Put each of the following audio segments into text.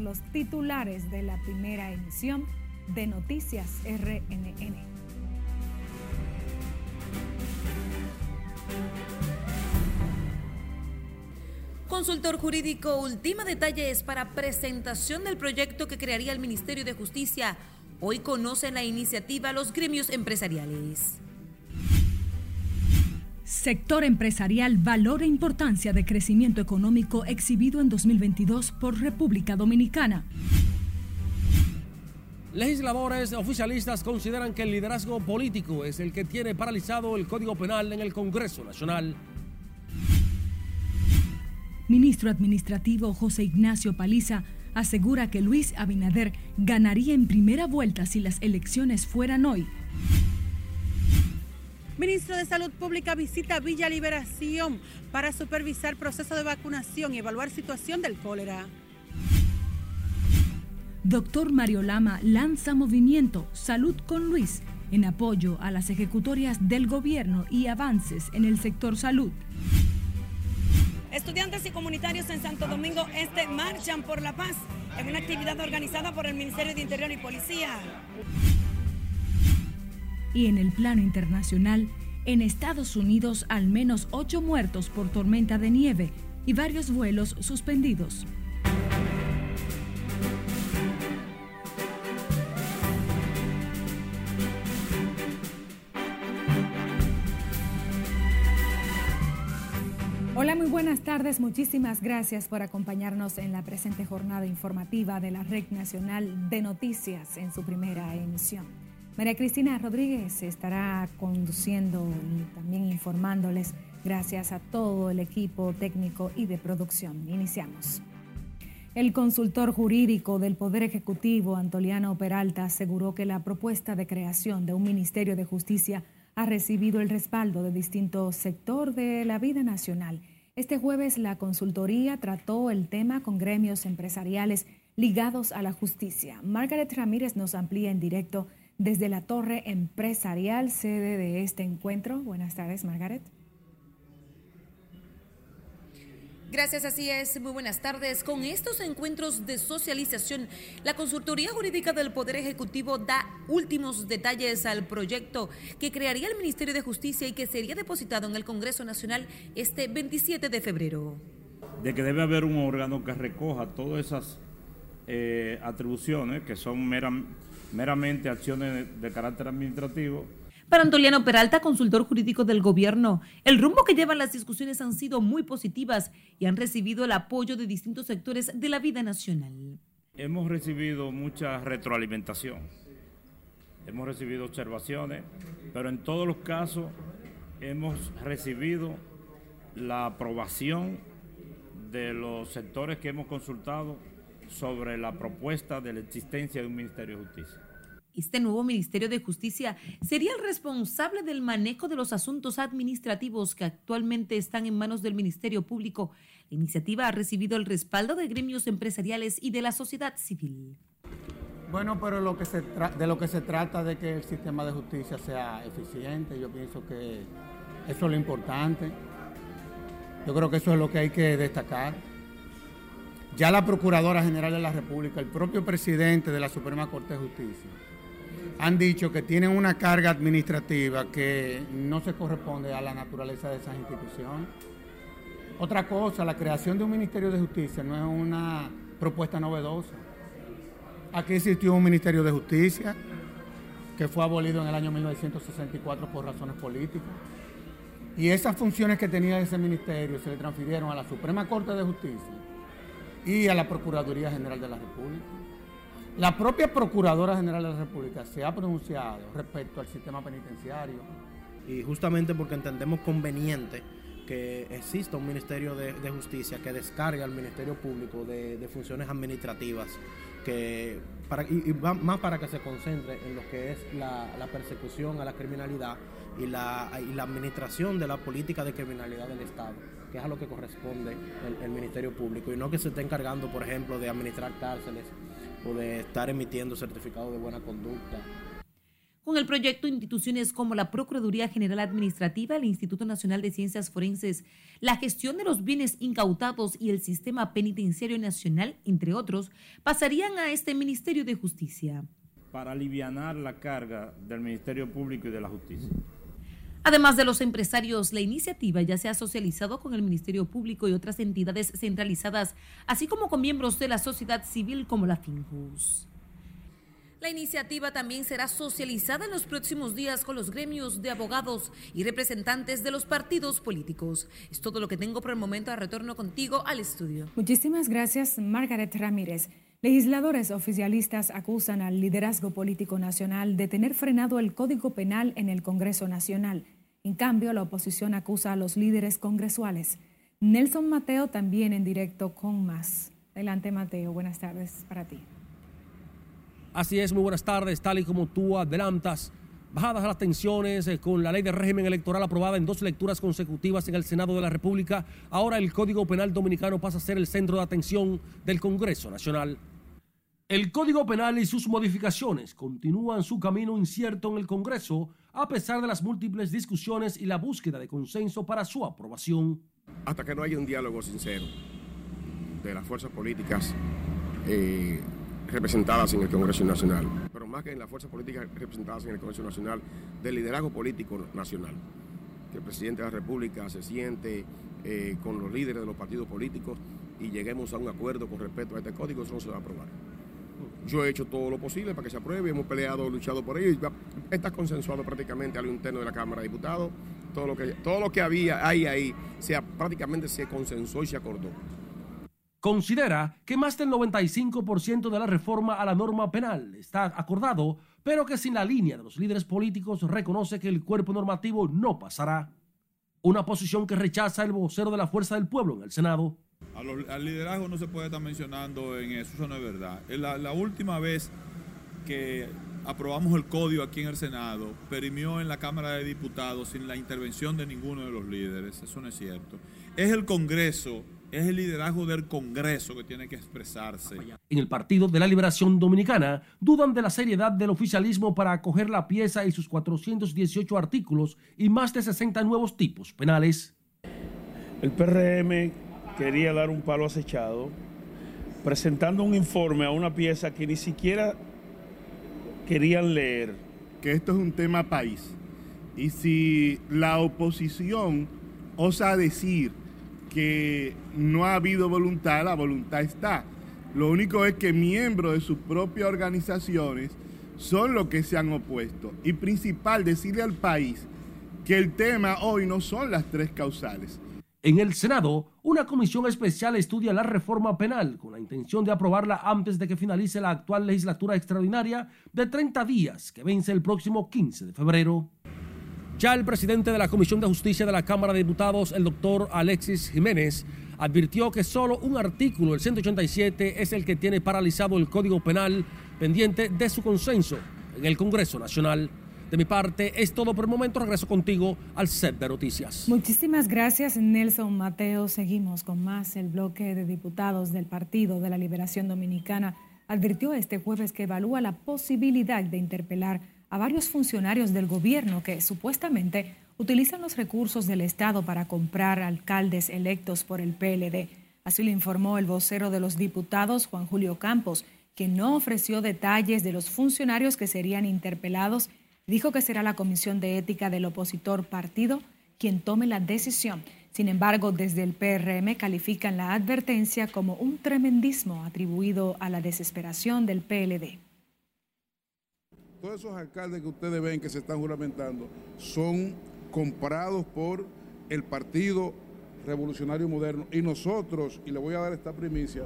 los titulares de la primera emisión de Noticias RNN. Consultor jurídico ultima detalles para presentación del proyecto que crearía el Ministerio de Justicia. Hoy conocen la iniciativa los gremios empresariales. Sector empresarial valora importancia de crecimiento económico exhibido en 2022 por República Dominicana. Legisladores oficialistas consideran que el liderazgo político es el que tiene paralizado el Código Penal en el Congreso Nacional. Ministro Administrativo José Ignacio Paliza asegura que Luis Abinader ganaría en primera vuelta si las elecciones fueran hoy. Ministro de Salud Pública visita Villa Liberación para supervisar proceso de vacunación y evaluar situación del cólera. Doctor Mario Lama lanza movimiento Salud con Luis en apoyo a las ejecutorias del gobierno y avances en el sector salud. Estudiantes y comunitarios en Santo Domingo Este marchan por la paz en una actividad organizada por el Ministerio de Interior y Policía. Y en el plano internacional, en Estados Unidos al menos ocho muertos por tormenta de nieve y varios vuelos suspendidos. Hola, muy buenas tardes. Muchísimas gracias por acompañarnos en la presente jornada informativa de la Red Nacional de Noticias en su primera emisión. María Cristina Rodríguez estará conduciendo y también informándoles gracias a todo el equipo técnico y de producción. Iniciamos. El consultor jurídico del Poder Ejecutivo, Antoliano Peralta, aseguró que la propuesta de creación de un Ministerio de Justicia ha recibido el respaldo de distintos sectores de la vida nacional. Este jueves la consultoría trató el tema con gremios empresariales ligados a la justicia. Margaret Ramírez nos amplía en directo desde la Torre Empresarial, sede de este encuentro. Buenas tardes, Margaret. Gracias, así es. Muy buenas tardes. Con estos encuentros de socialización, la Consultoría Jurídica del Poder Ejecutivo da últimos detalles al proyecto que crearía el Ministerio de Justicia y que sería depositado en el Congreso Nacional este 27 de febrero. De que debe haber un órgano que recoja todas esas eh, atribuciones que son meramente meramente acciones de carácter administrativo. Para Antoliano Peralta, consultor jurídico del gobierno, el rumbo que llevan las discusiones han sido muy positivas y han recibido el apoyo de distintos sectores de la vida nacional. Hemos recibido mucha retroalimentación, hemos recibido observaciones, pero en todos los casos hemos recibido la aprobación de los sectores que hemos consultado sobre la propuesta de la existencia de un Ministerio de Justicia. Este nuevo Ministerio de Justicia sería el responsable del manejo de los asuntos administrativos que actualmente están en manos del Ministerio Público. La iniciativa ha recibido el respaldo de gremios empresariales y de la sociedad civil. Bueno, pero lo que se de lo que se trata de que el sistema de justicia sea eficiente, yo pienso que eso es lo importante. Yo creo que eso es lo que hay que destacar. Ya la Procuradora General de la República, el propio presidente de la Suprema Corte de Justicia, han dicho que tienen una carga administrativa que no se corresponde a la naturaleza de esas instituciones. Otra cosa, la creación de un Ministerio de Justicia no es una propuesta novedosa. Aquí existió un Ministerio de Justicia que fue abolido en el año 1964 por razones políticas. Y esas funciones que tenía ese ministerio se le transfirieron a la Suprema Corte de Justicia y a la Procuraduría General de la República. La propia Procuradora General de la República se ha pronunciado respecto al sistema penitenciario. Y justamente porque entendemos conveniente que exista un Ministerio de, Justicia que descargue al Ministerio Público de, funciones administrativas que para, y, más para que se concentre en lo que es la, persecución a la criminalidad y la, y la administración de la política de criminalidad del Estado que es a lo que corresponde el, Ministerio Público, y no que se esté encargando, por ejemplo, de administrar cárceles o de estar emitiendo certificados de buena conducta. Con el proyecto, instituciones como la Procuraduría General Administrativa, el Instituto Nacional de Ciencias Forenses, la gestión de los bienes incautados y el Sistema Penitenciario Nacional, entre otros, pasarían a este Ministerio de Justicia. Para aliviar la carga del Ministerio Público y de la Justicia. Además de los empresarios, la iniciativa ya se ha socializado con el Ministerio Público y otras entidades centralizadas, así como con miembros de la sociedad civil como la FINJUS. La iniciativa también será socializada en los próximos días con los gremios de abogados y representantes de los partidos políticos. Es todo lo que tengo por el momento. A retorno contigo al estudio. Muchísimas gracias, Margaret Ramírez. Legisladores oficialistas acusan al liderazgo político nacional de tener frenado el Código Penal en el Congreso Nacional. En cambio, la oposición acusa a los líderes congresuales. Nelson Mateo también en directo con más. Adelante, Mateo. Buenas tardes para ti. Así es, muy buenas tardes. Tal y como tú adelantas, bajadas las tensiones eh, con la ley de régimen electoral aprobada en dos lecturas consecutivas en el Senado de la República, ahora el Código Penal Dominicano pasa a ser el centro de atención del Congreso Nacional. El Código Penal y sus modificaciones continúan su camino incierto en el Congreso a pesar de las múltiples discusiones y la búsqueda de consenso para su aprobación. Hasta que no haya un diálogo sincero de las fuerzas políticas eh, representadas en el Congreso Nacional, pero más que en las fuerzas políticas representadas en el Congreso Nacional, del liderazgo político nacional. Que el presidente de la República se siente eh, con los líderes de los partidos políticos y lleguemos a un acuerdo con respecto a este código, eso no se va a aprobar. Yo he hecho todo lo posible para que se apruebe, hemos peleado, luchado por ello, está consensuado prácticamente al interno de la Cámara de Diputados, todo lo que, todo lo que había ahí, ahí, sea, prácticamente se consensuó y se acordó considera que más del 95% de la reforma a la norma penal está acordado, pero que sin la línea de los líderes políticos reconoce que el cuerpo normativo no pasará. Una posición que rechaza el vocero de la Fuerza del Pueblo en el Senado. Al liderazgo no se puede estar mencionando en eso, eso no es verdad. La, la última vez que aprobamos el código aquí en el Senado, perimió en la Cámara de Diputados sin la intervención de ninguno de los líderes, eso no es cierto. Es el Congreso es el liderazgo del Congreso que tiene que expresarse. En el Partido de la Liberación Dominicana dudan de la seriedad del oficialismo para acoger la pieza y sus 418 artículos y más de 60 nuevos tipos penales. El PRM quería dar un palo acechado presentando un informe a una pieza que ni siquiera querían leer. Que esto es un tema país. Y si la oposición osa decir que no ha habido voluntad, la voluntad está. Lo único es que miembros de sus propias organizaciones son los que se han opuesto. Y principal, decirle al país que el tema hoy no son las tres causales. En el Senado, una comisión especial estudia la reforma penal con la intención de aprobarla antes de que finalice la actual legislatura extraordinaria de 30 días que vence el próximo 15 de febrero. Ya el presidente de la Comisión de Justicia de la Cámara de Diputados, el doctor Alexis Jiménez, advirtió que solo un artículo, el 187, es el que tiene paralizado el Código Penal pendiente de su consenso en el Congreso Nacional. De mi parte, es todo por el momento. Regreso contigo al set de noticias. Muchísimas gracias, Nelson Mateo. Seguimos con más. El bloque de diputados del Partido de la Liberación Dominicana advirtió este jueves que evalúa la posibilidad de interpelar a varios funcionarios del gobierno que supuestamente utilizan los recursos del Estado para comprar alcaldes electos por el PLD. Así lo informó el vocero de los diputados, Juan Julio Campos, que no ofreció detalles de los funcionarios que serían interpelados. Dijo que será la Comisión de Ética del opositor partido quien tome la decisión. Sin embargo, desde el PRM califican la advertencia como un tremendismo atribuido a la desesperación del PLD todos esos alcaldes que ustedes ven que se están juramentando son comprados por el Partido Revolucionario Moderno y nosotros, y le voy a dar esta primicia,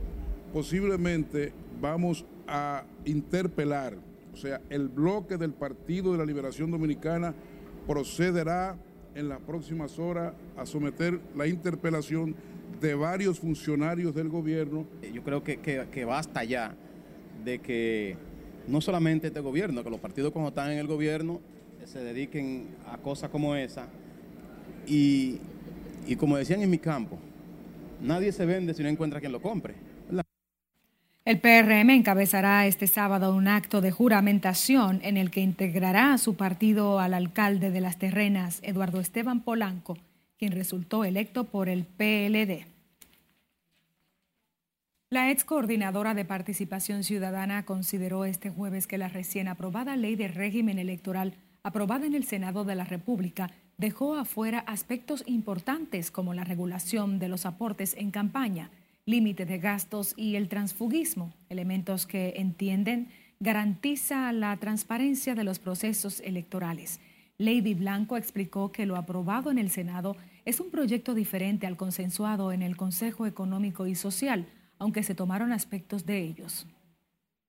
posiblemente vamos a interpelar, o sea, el bloque del Partido de la Liberación Dominicana procederá en las próximas horas a someter la interpelación de varios funcionarios del gobierno. Yo creo que, que basta ya de que no solamente este gobierno, que los partidos cuando están en el gobierno eh, se dediquen a cosas como esa. Y, como decían en mi campo, nadie se vende si no encuentra quien lo compre. El PRM encabezará este sábado un acto de juramentación en el que integrará a su partido al alcalde de las terrenas, Eduardo Esteban Polanco, quien resultó electo por el PLD. La ex coordinadora de participación ciudadana consideró este jueves que la recién aprobada ley de régimen electoral aprobada en el Senado de la República dejó afuera aspectos importantes como la regulación de los aportes en campaña, límite de gastos y el transfugismo, elementos que entienden garantiza la transparencia de los procesos electorales. Lady Blanco explicó que lo aprobado en el Senado es un proyecto diferente al consensuado en el Consejo Económico y Social, aunque se tomaron aspectos de ellos.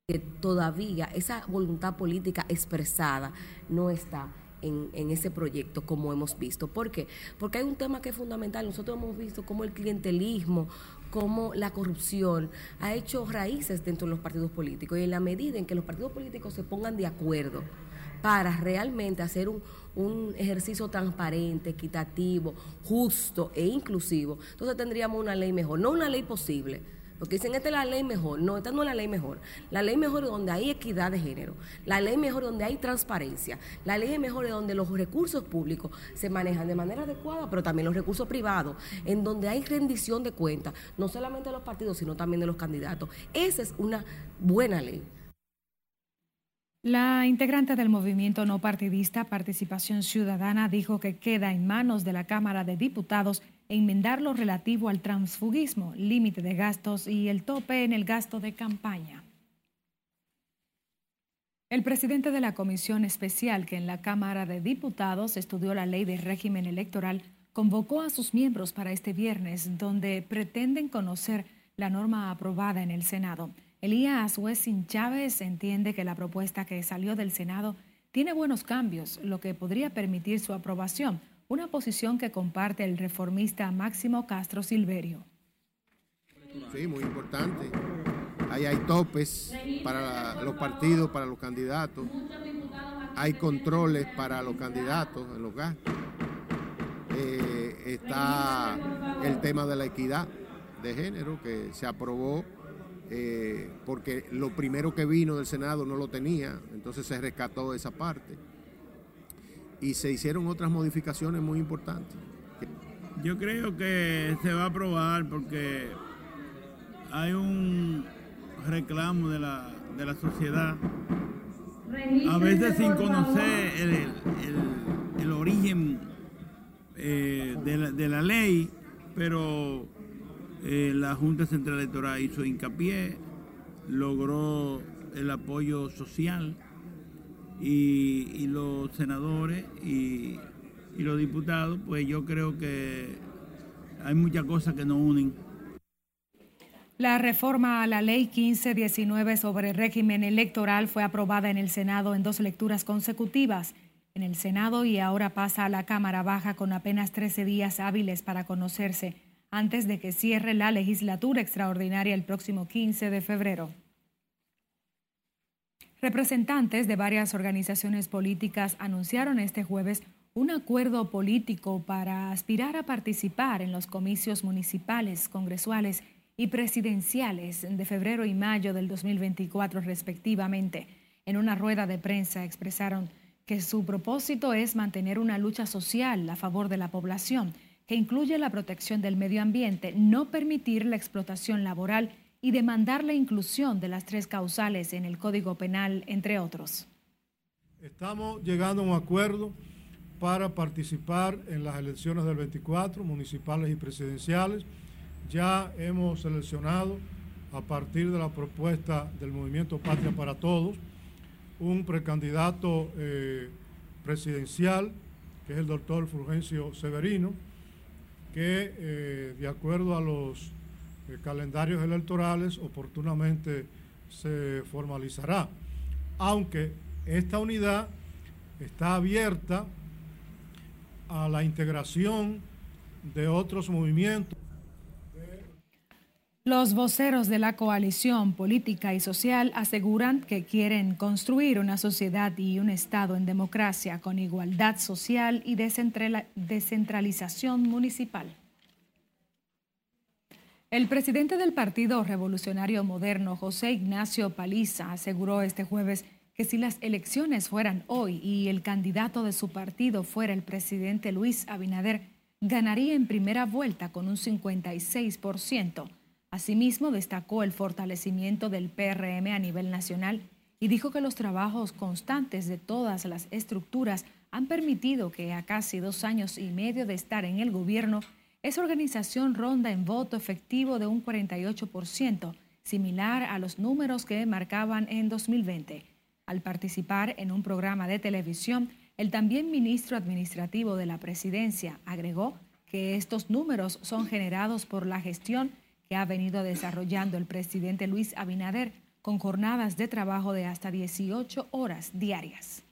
Que todavía esa voluntad política expresada no está en, ese proyecto como hemos visto. ¿Por qué? Porque hay un tema que es fundamental. Nosotros hemos visto cómo el clientelismo, cómo la corrupción ha hecho raíces dentro de los partidos políticos y en la medida en que los partidos políticos se pongan de acuerdo para realmente hacer un, un ejercicio transparente, equitativo, justo e inclusivo, entonces tendríamos una ley mejor, no una ley posible, porque dicen, esta es la ley mejor. No, esta no es la ley mejor. La ley mejor es donde hay equidad de género. La ley mejor es donde hay transparencia. La ley mejor es donde los recursos públicos se manejan de manera adecuada, pero también los recursos privados, en donde hay rendición de cuentas, no solamente de los partidos, sino también de los candidatos. Esa es una buena ley. La integrante del movimiento no partidista Participación Ciudadana dijo que queda en manos de la Cámara de Diputados enmendar lo relativo al transfugismo, límite de gastos y el tope en el gasto de campaña. El presidente de la comisión especial que en la Cámara de Diputados estudió la ley de régimen electoral convocó a sus miembros para este viernes, donde pretenden conocer la norma aprobada en el Senado. Elías Wessing Chávez entiende que la propuesta que salió del Senado tiene buenos cambios, lo que podría permitir su aprobación, una posición que comparte el reformista Máximo Castro Silverio. Sí, muy importante. Ahí hay topes para los partidos, para los candidatos. Hay controles para los candidatos en los gastos. Eh, está el tema de la equidad de género que se aprobó eh, porque lo primero que vino del Senado no lo tenía, entonces se rescató esa parte. Y se hicieron otras modificaciones muy importantes. Yo creo que se va a aprobar porque hay un reclamo de la, de la sociedad, a veces sin conocer el, origen eh, de, la, de, la, ley, pero eh, la Junta Central Electoral hizo hincapié, logró el apoyo social y, los senadores y, y, los diputados, pues yo creo que hay muchas cosas que nos unen. La reforma a la Ley 1519 sobre régimen electoral fue aprobada en el Senado en dos lecturas consecutivas. En el Senado y ahora pasa a la Cámara Baja con apenas 13 días hábiles para conocerse antes de que cierre la legislatura extraordinaria el próximo 15 de febrero. Representantes de varias organizaciones políticas anunciaron este jueves un acuerdo político para aspirar a participar en los comicios municipales, congresuales y presidenciales de febrero y mayo del 2024 respectivamente. En una rueda de prensa expresaron que su propósito es mantener una lucha social a favor de la población que incluye la protección del medio ambiente, no permitir la explotación laboral y demandar la inclusión de las tres causales en el Código Penal, entre otros. Estamos llegando a un acuerdo para participar en las elecciones del 24, municipales y presidenciales. Ya hemos seleccionado, a partir de la propuesta del Movimiento Patria para Todos, un precandidato eh, presidencial, que es el doctor Fulgencio Severino, que eh, de acuerdo a los eh, calendarios electorales oportunamente se formalizará. Aunque esta unidad está abierta a la integración de otros movimientos. Los voceros de la coalición política y social aseguran que quieren construir una sociedad y un Estado en democracia con igualdad social y descentralización municipal. El presidente del Partido Revolucionario Moderno, José Ignacio Paliza, aseguró este jueves que si las elecciones fueran hoy y el candidato de su partido fuera el presidente Luis Abinader, ganaría en primera vuelta con un 56%. Asimismo, destacó el fortalecimiento del PRM a nivel nacional y dijo que los trabajos constantes de todas las estructuras han permitido que a casi dos años y medio de estar en el gobierno, esa organización ronda en voto efectivo de un 48%, similar a los números que marcaban en 2020. Al participar en un programa de televisión, el también ministro administrativo de la presidencia agregó que estos números son generados por la gestión que ha venido desarrollando el presidente Luis Abinader con jornadas de trabajo de hasta 18 horas diarias.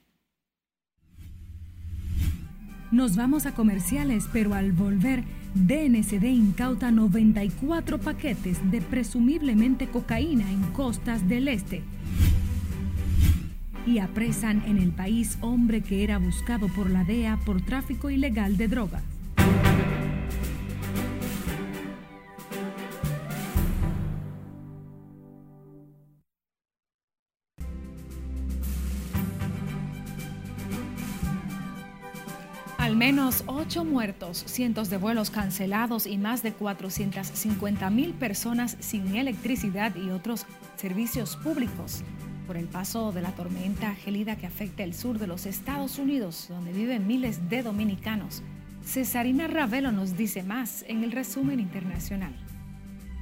Nos vamos a comerciales, pero al volver, DNCD incauta 94 paquetes de presumiblemente cocaína en costas del este. Y apresan en el país hombre que era buscado por la DEA por tráfico ilegal de drogas. Al menos ocho muertos, cientos de vuelos cancelados y más de 450 mil personas sin electricidad y otros servicios públicos por el paso de la tormenta gelida que afecta el sur de los Estados Unidos, donde viven miles de dominicanos. Cesarina Ravelo nos dice más en el resumen internacional.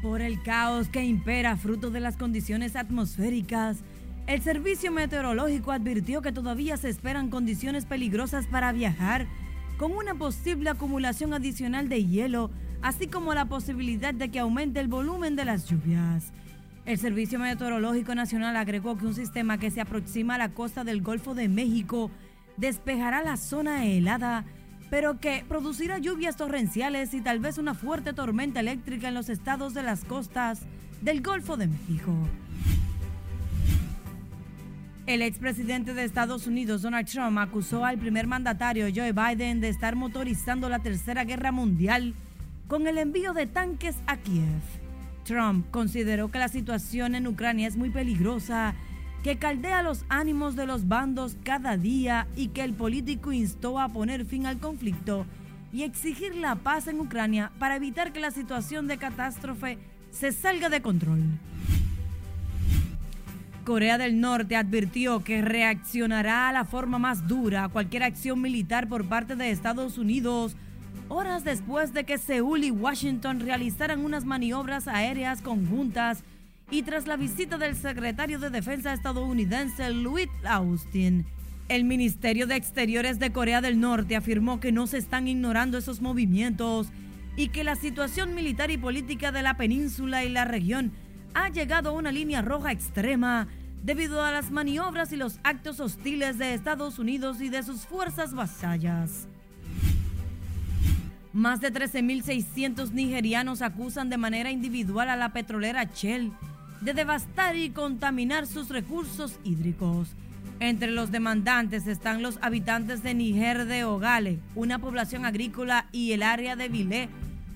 Por el caos que impera fruto de las condiciones atmosféricas, el Servicio Meteorológico advirtió que todavía se esperan condiciones peligrosas para viajar con una posible acumulación adicional de hielo, así como la posibilidad de que aumente el volumen de las lluvias. El Servicio Meteorológico Nacional agregó que un sistema que se aproxima a la costa del Golfo de México despejará la zona helada, pero que producirá lluvias torrenciales y tal vez una fuerte tormenta eléctrica en los estados de las costas del Golfo de México. El expresidente de Estados Unidos, Donald Trump, acusó al primer mandatario Joe Biden de estar motorizando la Tercera Guerra Mundial con el envío de tanques a Kiev. Trump consideró que la situación en Ucrania es muy peligrosa, que caldea los ánimos de los bandos cada día y que el político instó a poner fin al conflicto y exigir la paz en Ucrania para evitar que la situación de catástrofe se salga de control. Corea del Norte advirtió que reaccionará a la forma más dura a cualquier acción militar por parte de Estados Unidos, horas después de que Seúl y Washington realizaran unas maniobras aéreas conjuntas y tras la visita del secretario de Defensa estadounidense Louis Austin. El Ministerio de Exteriores de Corea del Norte afirmó que no se están ignorando esos movimientos y que la situación militar y política de la península y la región ha llegado a una línea roja extrema debido a las maniobras y los actos hostiles de Estados Unidos y de sus fuerzas vasallas. Más de 13.600 nigerianos acusan de manera individual a la petrolera Shell de devastar y contaminar sus recursos hídricos. Entre los demandantes están los habitantes de Niger de Ogale, una población agrícola, y el área de Vilé,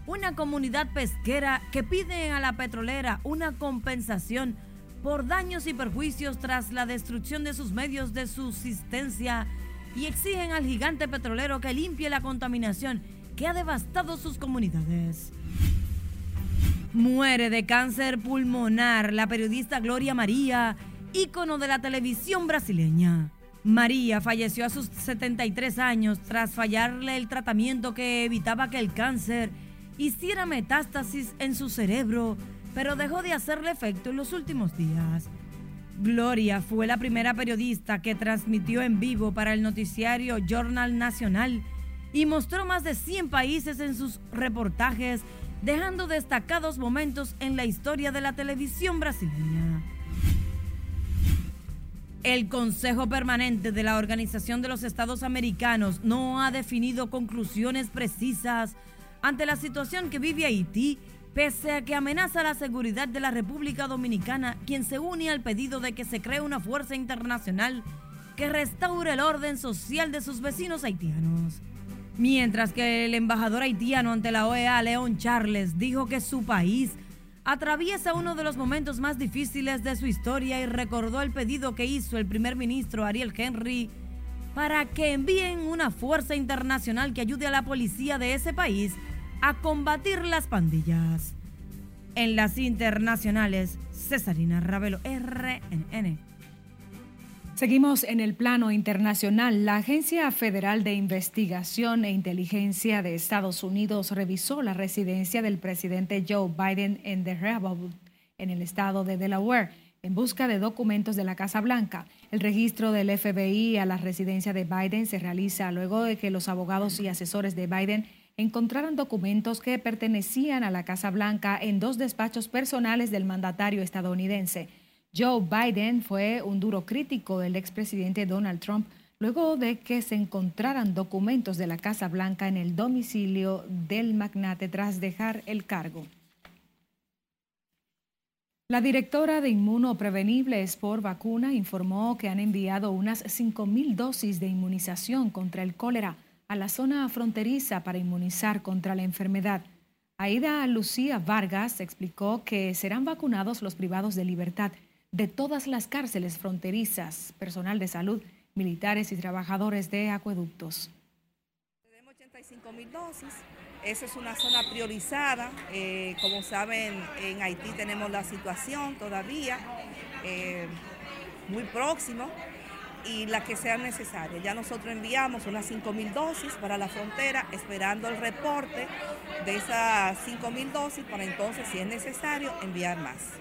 una comunidad pesquera que piden a la petrolera una compensación por daños y perjuicios tras la destrucción de sus medios de subsistencia y exigen al gigante petrolero que limpie la contaminación que ha devastado sus comunidades. Muere de cáncer pulmonar la periodista Gloria María, ícono de la televisión brasileña. María falleció a sus 73 años tras fallarle el tratamiento que evitaba que el cáncer hiciera metástasis en su cerebro, pero dejó de hacerle efecto en los últimos días. Gloria fue la primera periodista que transmitió en vivo para el noticiario Journal Nacional y mostró más de 100 países en sus reportajes, dejando destacados momentos en la historia de la televisión brasileña. El Consejo Permanente de la Organización de los Estados Americanos no ha definido conclusiones precisas ante la situación que vive Haití, pese a que amenaza la seguridad de la República Dominicana, quien se une al pedido de que se cree una fuerza internacional que restaure el orden social de sus vecinos haitianos. Mientras que el embajador haitiano ante la OEA, León Charles, dijo que su país atraviesa uno de los momentos más difíciles de su historia y recordó el pedido que hizo el primer ministro Ariel Henry para que envíen una fuerza internacional que ayude a la policía de ese país a combatir las pandillas. En las internacionales, Cesarina Ravelo, RNN. Seguimos en el plano internacional. La Agencia Federal de Investigación e Inteligencia de Estados Unidos revisó la residencia del presidente Joe Biden en The Rebel, en el estado de Delaware, en busca de documentos de la Casa Blanca. El registro del FBI a la residencia de Biden se realiza luego de que los abogados y asesores de Biden encontraran documentos que pertenecían a la Casa Blanca en dos despachos personales del mandatario estadounidense. Joe Biden fue un duro crítico del expresidente Donald Trump luego de que se encontraran documentos de la Casa Blanca en el domicilio del magnate tras dejar el cargo. La directora de Inmunoprevenibles por Vacuna informó que han enviado unas 5.000 dosis de inmunización contra el cólera a la zona fronteriza para inmunizar contra la enfermedad. Aida Lucía Vargas explicó que serán vacunados los privados de libertad de todas las cárceles fronterizas, personal de salud, militares y trabajadores de acueductos. Tenemos 85 mil dosis. Esa es una zona priorizada. Eh, como saben, en Haití tenemos la situación todavía eh, muy próximo y la que sea necesaria. Ya nosotros enviamos unas 5 mil dosis para la frontera, esperando el reporte de esas 5 mil dosis para entonces, si es necesario, enviar más.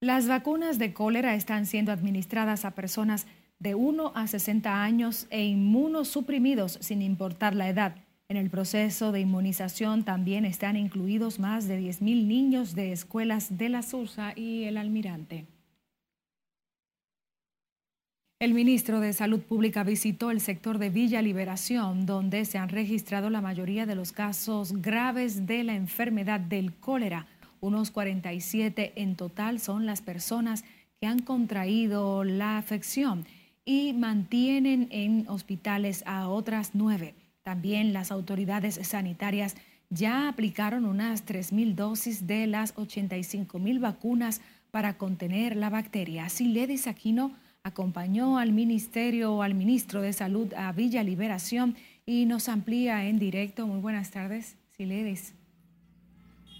Las vacunas de cólera están siendo administradas a personas de 1 a 60 años e inmunosuprimidos sin importar la edad. En el proceso de inmunización también están incluidos más de 10.000 niños de escuelas de la Sursa y el Almirante. El ministro de Salud Pública visitó el sector de Villa Liberación, donde se han registrado la mayoría de los casos graves de la enfermedad del cólera. Unos 47 en total son las personas que han contraído la afección y mantienen en hospitales a otras nueve. También las autoridades sanitarias ya aplicaron unas 3.000 dosis de las 85.000 vacunas para contener la bacteria. Siledis Aquino acompañó al ministerio, al ministro de Salud a Villa Liberación y nos amplía en directo. Muy buenas tardes, Siledis.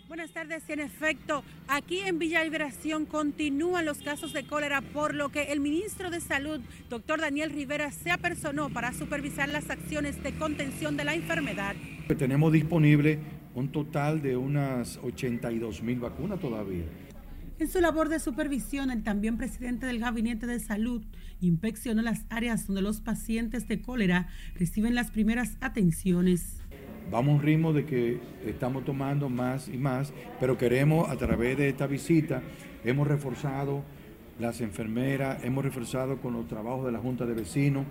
Buenas tardes. En efecto, aquí en Villa Liberación continúan los casos de cólera, por lo que el ministro de Salud, doctor Daniel Rivera, se apersonó para supervisar las acciones de contención de la enfermedad. Tenemos disponible un total de unas 82 mil vacunas todavía. En su labor de supervisión, el también presidente del Gabinete de Salud inspeccionó las áreas donde los pacientes de cólera reciben las primeras atenciones vamos a un ritmo de que estamos tomando más y más, pero queremos a través de esta visita, hemos reforzado las enfermeras, hemos reforzado con los trabajos de la Junta de Vecinos,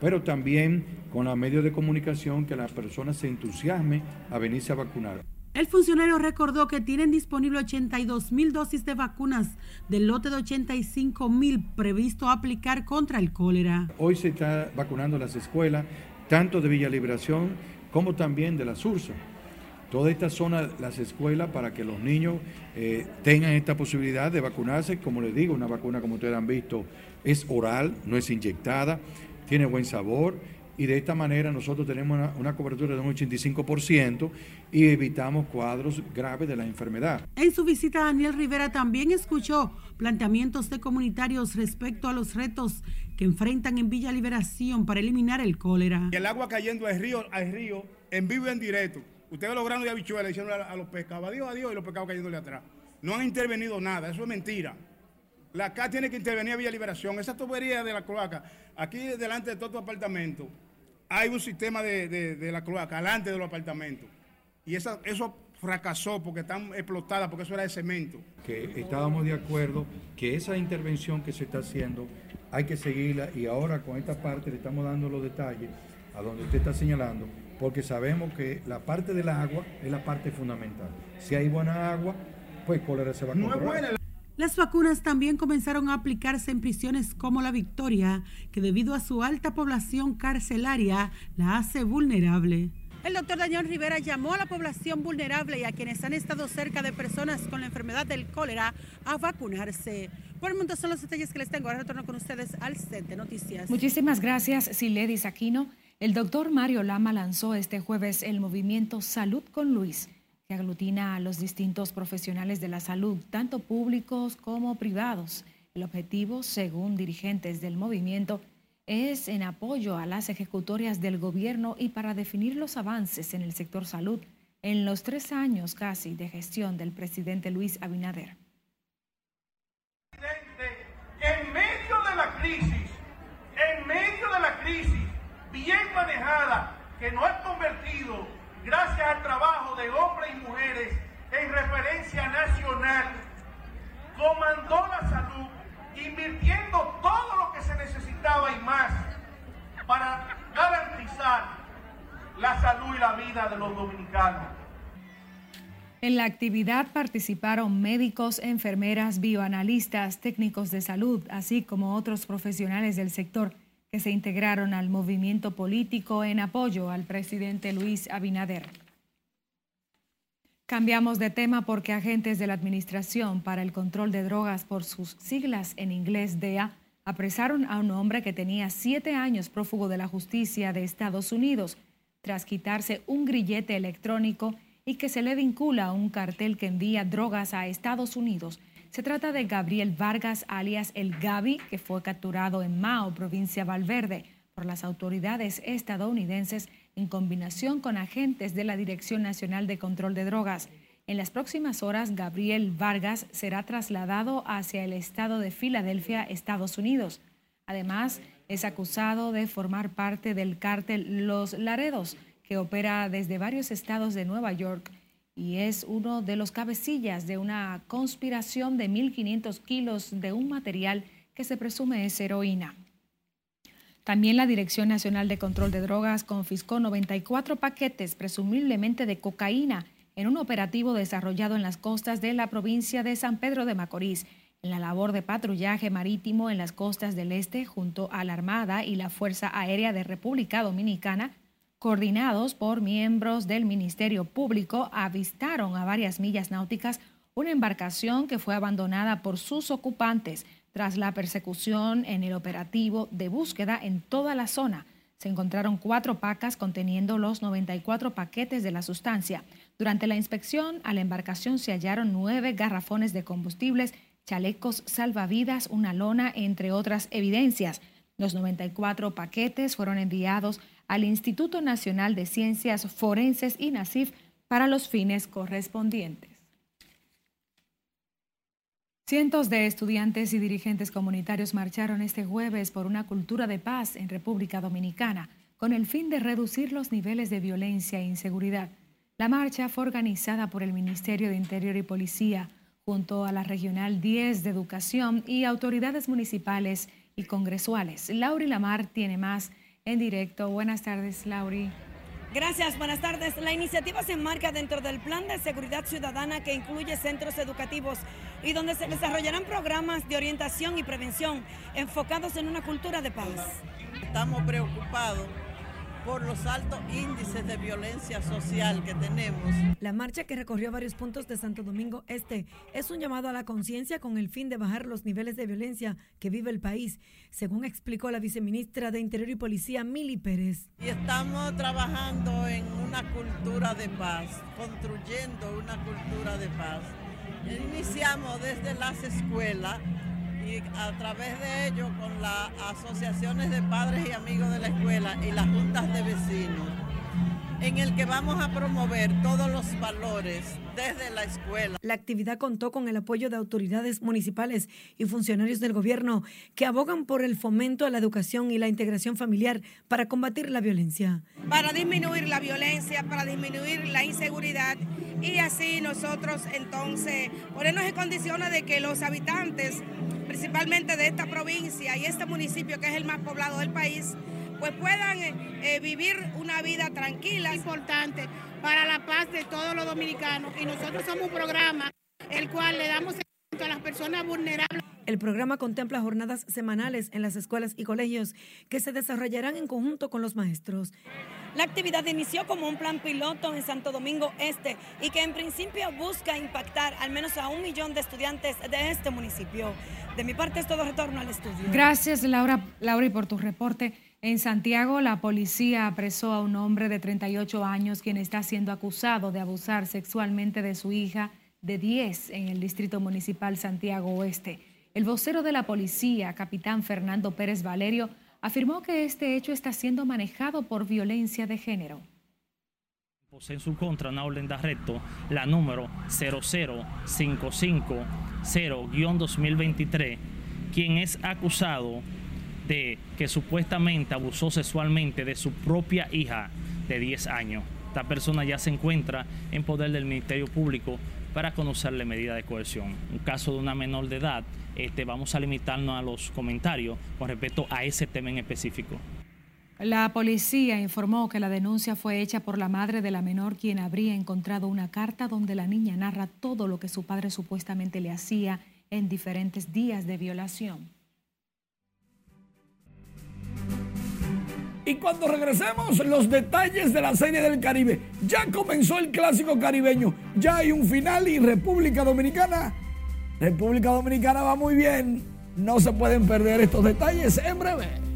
pero también con los medios de comunicación que las personas se entusiasmen a venirse a vacunar. El funcionario recordó que tienen disponible 82 mil dosis de vacunas del lote de 85 mil previsto aplicar contra el cólera. Hoy se está vacunando las escuelas, tanto de Villa Liberación como también de la SURSA. Toda esta zona, las escuelas, para que los niños eh, tengan esta posibilidad de vacunarse. Como les digo, una vacuna, como ustedes han visto, es oral, no es inyectada, tiene buen sabor y de esta manera nosotros tenemos una, cobertura de un 85% y evitamos cuadros graves de la enfermedad. En su visita, Daniel Rivera también escuchó planteamientos de comunitarios respecto a los retos que enfrentan en Villa Liberación para eliminar el cólera. El agua cayendo al río, al río en vivo y en directo. Ustedes logrando de habichuelas diciendo a, los pescados, adiós, adiós, y los pescados cayéndole atrás. No han intervenido nada, eso es mentira. La CA tiene que intervenir a Villa Liberación. Esa tubería de la cloaca, aquí delante de todo tu apartamento, hay un sistema de, la cloaca delante de los apartamentos. Y eso fracasó porque están explotadas, porque eso era de cemento. Que estábamos de acuerdo que esa intervención que se está haciendo hay que seguirla y ahora con esta parte le estamos dando los detalles a donde usted está señalando, porque sabemos que la parte del agua es la parte fundamental. Si hay buena agua, pues cólera se va a controlar. Las vacunas también comenzaron a aplicarse en prisiones como la Victoria, que debido a su alta población carcelaria la hace vulnerable. El doctor Daniel Rivera llamó a la población vulnerable y a quienes han estado cerca de personas con la enfermedad del cólera a vacunarse. Por el momento son los detalles que les tengo. Ahora retorno con ustedes al set de noticias. Muchísimas gracias, Siledis Aquino. El doctor Mario Lama lanzó este jueves el movimiento Salud con Luis, que aglutina a los distintos profesionales de la salud, tanto públicos como privados. El objetivo, según dirigentes del movimiento, es en apoyo a las ejecutorias del gobierno y para definir los avances en el sector salud en los tres años casi de gestión del presidente Luis Abinader. En medio de la crisis, en medio de la crisis bien manejada que nos ha convertido, gracias al trabajo de hombres y mujeres, en referencia nacional, comandó la salud invirtiendo todo lo que se necesitaba y más para garantizar la salud y la vida de los dominicanos. En la actividad participaron médicos, enfermeras, bioanalistas, técnicos de salud, así como otros profesionales del sector que se integraron al movimiento político en apoyo al presidente Luis Abinader. Cambiamos de tema porque agentes de la Administración para el Control de Drogas, por sus siglas en inglés DEA, apresaron a un hombre que tenía siete años prófugo de la justicia de Estados Unidos tras quitarse un grillete electrónico y que se le vincula a un cartel que envía drogas a Estados Unidos. Se trata de Gabriel Vargas, alias El Gabi, que fue capturado en Mao, provincia Valverde, por las autoridades estadounidenses en combinación con agentes de la Dirección Nacional de Control de Drogas. En las próximas horas, Gabriel Vargas será trasladado hacia el estado de Filadelfia, Estados Unidos. Además, es acusado de formar parte del cártel Los Laredos, que opera desde varios estados de Nueva York y es uno de los cabecillas de una conspiración de 1.500 kilos de un material que se presume es heroína. También la Dirección Nacional de Control de Drogas confiscó 94 paquetes, presumiblemente de cocaína, en un operativo desarrollado en las costas de la provincia de San Pedro de Macorís, en la labor de patrullaje marítimo en las costas del este junto a la Armada y la Fuerza Aérea de República Dominicana, coordinados por miembros del Ministerio Público, avistaron a varias millas náuticas una embarcación que fue abandonada por sus ocupantes tras la persecución en el operativo de búsqueda en toda la zona, se encontraron cuatro pacas conteniendo los 94 paquetes de la sustancia. Durante la inspección a la embarcación se hallaron nueve garrafones de combustibles, chalecos salvavidas, una lona, entre otras evidencias. Los 94 paquetes fueron enviados al Instituto Nacional de Ciencias Forenses y NACIF para los fines correspondientes. Cientos de estudiantes y dirigentes comunitarios marcharon este jueves por una cultura de paz en República Dominicana con el fin de reducir los niveles de violencia e inseguridad. La marcha fue organizada por el Ministerio de Interior y Policía junto a la Regional 10 de Educación y autoridades municipales y congresuales. Lauri Lamar tiene más en directo. Buenas tardes, Lauri. Gracias, buenas tardes. La iniciativa se enmarca dentro del Plan de Seguridad Ciudadana que incluye centros educativos y donde se desarrollarán programas de orientación y prevención enfocados en una cultura de paz. Estamos preocupados por los altos índices de violencia social que tenemos. La marcha que recorrió varios puntos de Santo Domingo Este es un llamado a la conciencia con el fin de bajar los niveles de violencia que vive el país, según explicó la viceministra de Interior y Policía, Mili Pérez. Y estamos trabajando en una cultura de paz, construyendo una cultura de paz. Iniciamos desde las escuelas y a través de ello con las asociaciones de padres y amigos de la escuela y las juntas de vecinos, en el que vamos a promover todos los valores desde la escuela. La actividad contó con el apoyo de autoridades municipales y funcionarios del gobierno que abogan por el fomento a la educación y la integración familiar para combatir la violencia. Para disminuir la violencia, para disminuir la inseguridad y así nosotros entonces ponernos en condiciones de que los habitantes, principalmente de esta provincia y este municipio que es el más poblado del país, pues puedan eh, vivir una vida tranquila. Importante para la paz de todos los dominicanos y nosotros somos un programa el cual le damos a las personas vulnerables. El programa contempla jornadas semanales en las escuelas y colegios que se desarrollarán en conjunto con los maestros. La actividad inició como un plan piloto en Santo Domingo Este y que en principio busca impactar al menos a un millón de estudiantes de este municipio. De mi parte es todo retorno al estudio. Gracias Laura, Laura y por tu reporte. En Santiago, la policía apresó a un hombre de 38 años quien está siendo acusado de abusar sexualmente de su hija de 10 en el Distrito Municipal Santiago Oeste. El vocero de la policía, capitán Fernando Pérez Valerio, afirmó que este hecho está siendo manejado por violencia de género. En su contra una orden de arresto, la número 00550-2023, quien es acusado de que supuestamente abusó sexualmente de su propia hija de 10 años. Esta persona ya se encuentra en poder del Ministerio Público para conocerle medida de coerción. Un caso de una menor de edad, este, vamos a limitarnos a los comentarios con respecto a ese tema en específico. La policía informó que la denuncia fue hecha por la madre de la menor, quien habría encontrado una carta donde la niña narra todo lo que su padre supuestamente le hacía en diferentes días de violación. Y cuando regresemos, los detalles de la Serie del Caribe. Ya comenzó el clásico caribeño, ya hay un final y República Dominicana. República Dominicana va muy bien. No se pueden perder estos detalles en breve.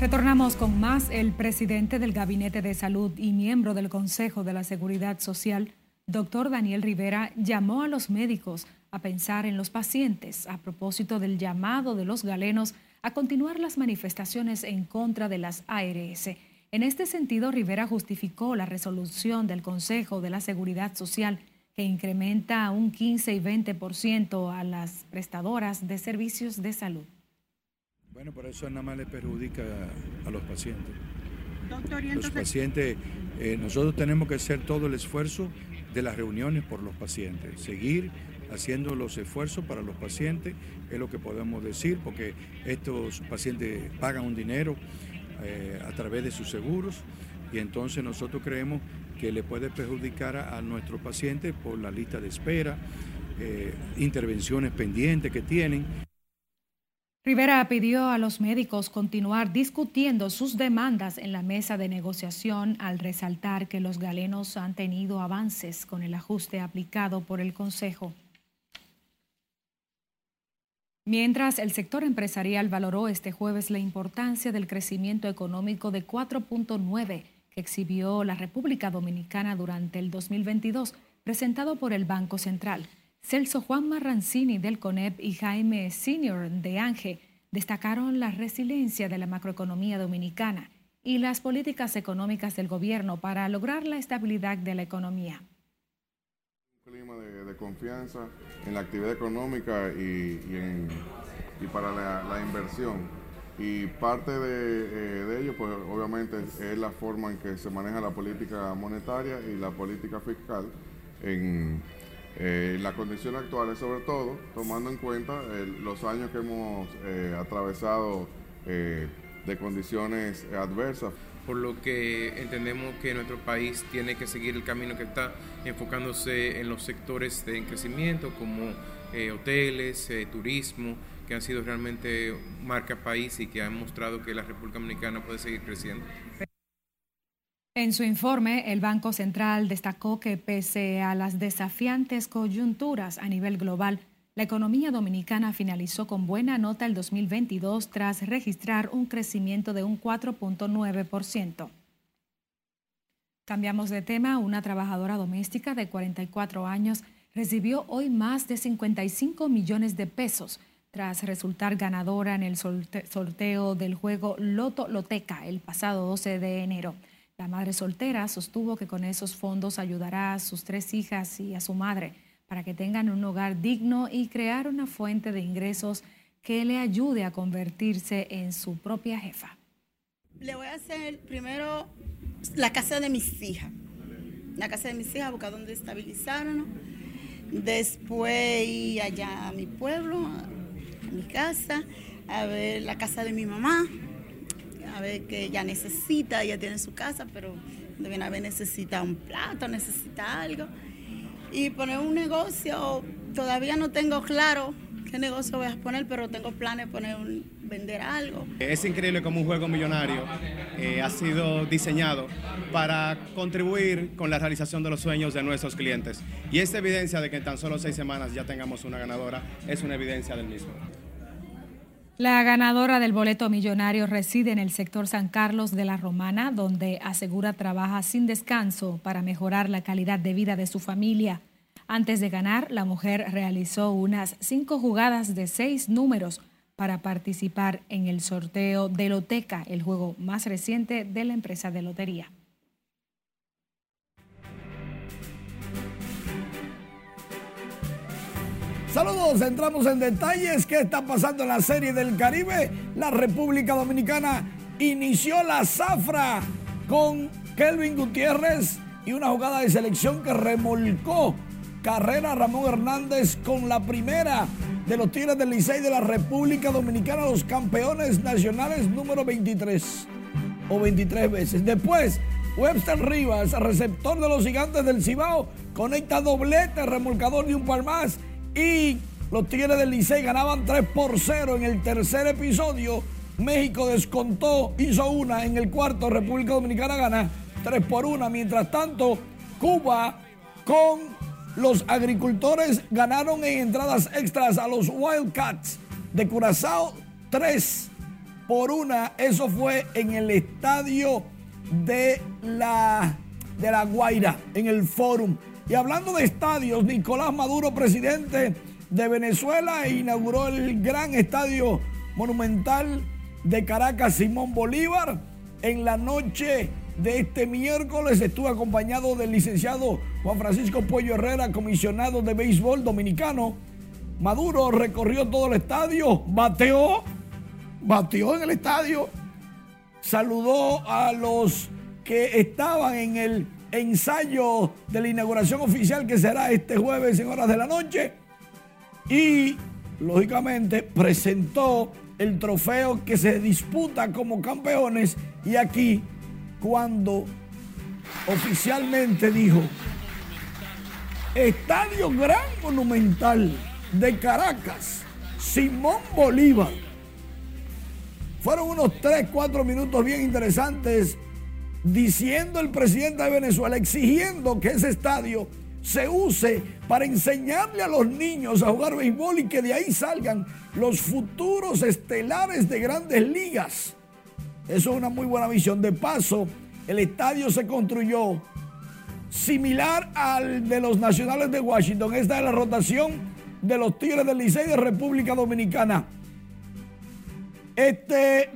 Retornamos con más. El presidente del Gabinete de Salud y miembro del Consejo de la Seguridad Social, doctor Daniel Rivera, llamó a los médicos a pensar en los pacientes a propósito del llamado de los galenos a continuar las manifestaciones en contra de las ARS. En este sentido, Rivera justificó la resolución del Consejo de la Seguridad Social que incrementa un 15 y 20% a las prestadoras de servicios de salud. Bueno, por eso nada más le perjudica a, los pacientes. los pacientes, eh, nosotros tenemos que hacer todo el esfuerzo de las reuniones por los pacientes, seguir haciendo los esfuerzos para los pacientes, es lo que podemos decir, porque estos pacientes pagan un dinero eh, a través de sus seguros y entonces nosotros creemos que le puede perjudicar a, nuestros pacientes por la lista de espera, eh, intervenciones pendientes que tienen. Rivera pidió a los médicos continuar discutiendo sus demandas en la mesa de negociación al resaltar que los galenos han tenido avances con el ajuste aplicado por el Consejo. Mientras el sector empresarial valoró este jueves la importancia del crecimiento económico de 4.9 que exhibió la República Dominicana durante el 2022, presentado por el Banco Central. Celso Juan Marrancini del CONEP y Jaime Senior de ANGE destacaron la resiliencia de la macroeconomía dominicana y las políticas económicas del gobierno para lograr la estabilidad de la economía. Un clima de, confianza en la actividad económica y, para la, inversión. Y parte de, eh, ello, pues obviamente es la forma en que se maneja la política monetaria y la política fiscal en, eh, las condiciones actuales, sobre todo, tomando en cuenta los años que hemos eh, atravesado eh, de condiciones adversas. Por lo que entendemos que nuestro país tiene que seguir el camino que está enfocándose en los sectores de crecimiento como hoteles, turismo, que han sido realmente marca país y que han mostrado que la República Dominicana puede seguir creciendo. En su informe, el Banco Central destacó que pese a las desafiantes coyunturas a nivel global, la economía dominicana finalizó con buena nota el 2022 tras registrar un crecimiento de un 4.9%. Cambiamos de tema. Una trabajadora doméstica de 44 años recibió hoy más de 55 millones de pesos tras resultar ganadora en el sorteo del juego Loto Loteca el pasado 12 de enero. La madre soltera sostuvo que con esos fondos ayudará a sus tres hijas y a su madre para que tengan un hogar digno y crear una fuente de ingresos que le ayude a convertirse en su propia jefa. Le voy a hacer primero la casa de mis hijas. La casa de mis hijas, buscar donde estabilizaron. Después allá a mi pueblo, a mi casa, a ver la casa de mi mamá, a ver qué ella necesita, ella tiene su casa, pero de bien a ver necesita un plato, necesita algo. Y poner un negocio, todavía no tengo claro qué negocio voy a poner, pero tengo planes de poner un, vender algo. Es increíble como un juego millonario eh, ha sido diseñado para contribuir con la realización de los sueños de nuestros clientes. Y esta evidencia de que en tan solo seis semanas ya tengamos una ganadora es una evidencia del mismo. La ganadora del boleto millonario reside en el sector San Carlos de la Romana, donde asegura trabaja sin descanso para mejorar la calidad de vida de su familia. Antes de ganar, la mujer realizó unas cinco jugadas de seis números para participar en el sorteo de Loteca, el juego más reciente de la empresa de lotería. Saludos, entramos en detalles. ¿Qué está pasando en la Serie del Caribe? La República Dominicana inició la zafra con Kelvin Gutiérrez y una jugada de selección que remolcó carrera Ramón Hernández con la primera de los Tigres del Licey de la República Dominicana, los campeones nacionales número 23 o 23 veces. Después, Webster Rivas, receptor de los gigantes del Cibao, conecta doblete, remolcador de un par más y los Tigres del Licey ganaban 3 por 0 en el tercer episodio. México descontó, hizo una en el cuarto, República Dominicana gana 3 por 1. Mientras tanto, Cuba con los agricultores ganaron en entradas extras a los Wildcats de Curazao 3 por 1. Eso fue en el estadio de la, de la Guaira, en el Fórum. Y hablando de estadios, Nicolás Maduro, presidente de Venezuela, inauguró el gran estadio monumental de Caracas, Simón Bolívar, en la noche de este miércoles. Estuvo acompañado del licenciado Juan Francisco Pollo Herrera, comisionado de béisbol dominicano. Maduro recorrió todo el estadio, bateó, bateó en el estadio, saludó a los que estaban en el ensayo de la inauguración oficial que será este jueves en horas de la noche y lógicamente presentó el trofeo que se disputa como campeones y aquí cuando oficialmente dijo Estadio Gran Monumental de Caracas, Simón Bolívar. Fueron unos 3, 4 minutos bien interesantes diciendo el presidente de Venezuela, exigiendo que ese estadio se use para enseñarle a los niños a jugar béisbol y que de ahí salgan los futuros estelares de grandes ligas. Eso es una muy buena visión. De paso, el estadio se construyó similar al de los Nacionales de Washington. Esta es la rotación de los Tigres del Licey de República Dominicana. Este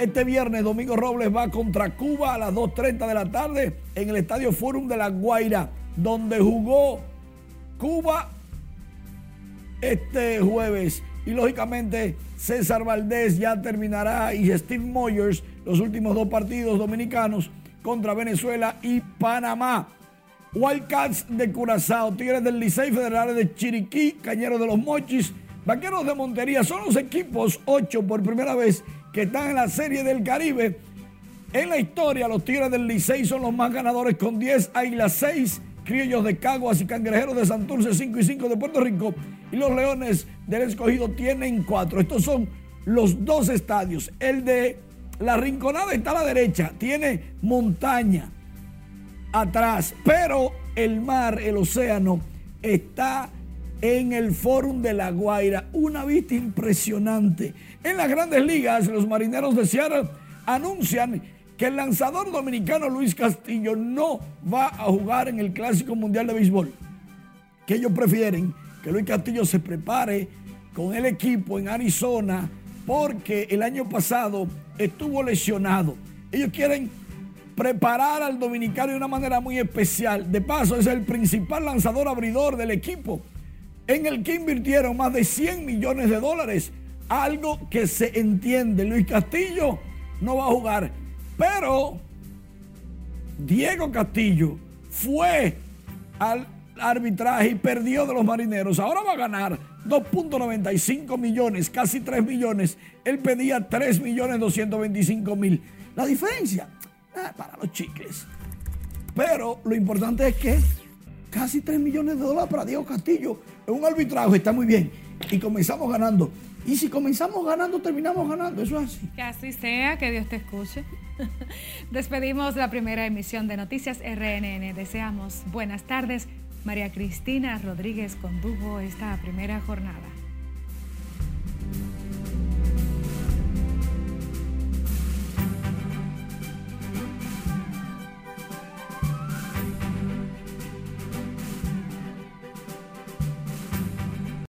este viernes, Domingo Robles va contra Cuba a las 2.30 de la tarde en el Estadio Forum de La Guaira, donde jugó Cuba este jueves. Y lógicamente César Valdés ya terminará y Steve Moyers los últimos dos partidos dominicanos contra Venezuela y Panamá. Wildcats de Curazao, Tigres del Licey, Federales de Chiriquí, Cañeros de los Mochis, Vaqueros de Montería. Son los equipos ocho por primera vez que están en la Serie del Caribe. En la historia, los Tigres del Licey son los más ganadores con 10, Águilas 6, Criollos de Caguas y Cangrejeros de Santurce 5 y 5 de Puerto Rico. Y los Leones del Escogido tienen 4. Estos son los dos estadios. El de la Rinconada está a la derecha, tiene montaña atrás, pero el mar, el océano, está en el Fórum de La Guaira. Una vista impresionante. En las grandes ligas, los marineros de Seattle anuncian que el lanzador dominicano Luis Castillo no va a jugar en el Clásico Mundial de Béisbol. Que ellos prefieren que Luis Castillo se prepare con el equipo en Arizona porque el año pasado estuvo lesionado. Ellos quieren preparar al dominicano de una manera muy especial. De paso, es el principal lanzador abridor del equipo en el que invirtieron más de 100 millones de dólares. Algo que se entiende. Luis Castillo no va a jugar. Pero Diego Castillo fue al arbitraje y perdió de los marineros. Ahora va a ganar 2.95 millones, casi 3 millones. Él pedía 3 millones 225 mil. La diferencia, ah, para los chicles. Pero lo importante es que casi 3 millones de dólares para Diego Castillo un arbitraje está muy bien. Y comenzamos ganando. Y si comenzamos ganando, terminamos ganando. Eso es así. Que así sea, que Dios te escuche. Despedimos la primera emisión de Noticias RNN. Deseamos buenas tardes. María Cristina Rodríguez condujo esta primera jornada.